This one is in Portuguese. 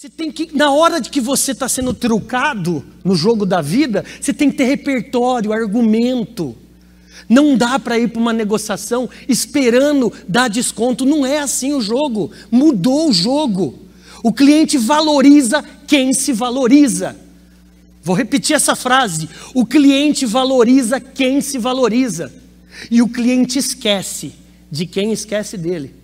Você tem que, na hora de que você está sendo trucado no jogo da vida, você tem que ter repertório, argumento. Não dá para ir para uma negociação esperando dar desconto. Não é assim o jogo. Mudou o jogo. O cliente valoriza quem se valoriza. Vou repetir essa frase. O cliente valoriza quem se valoriza. E o cliente esquece de quem esquece dele.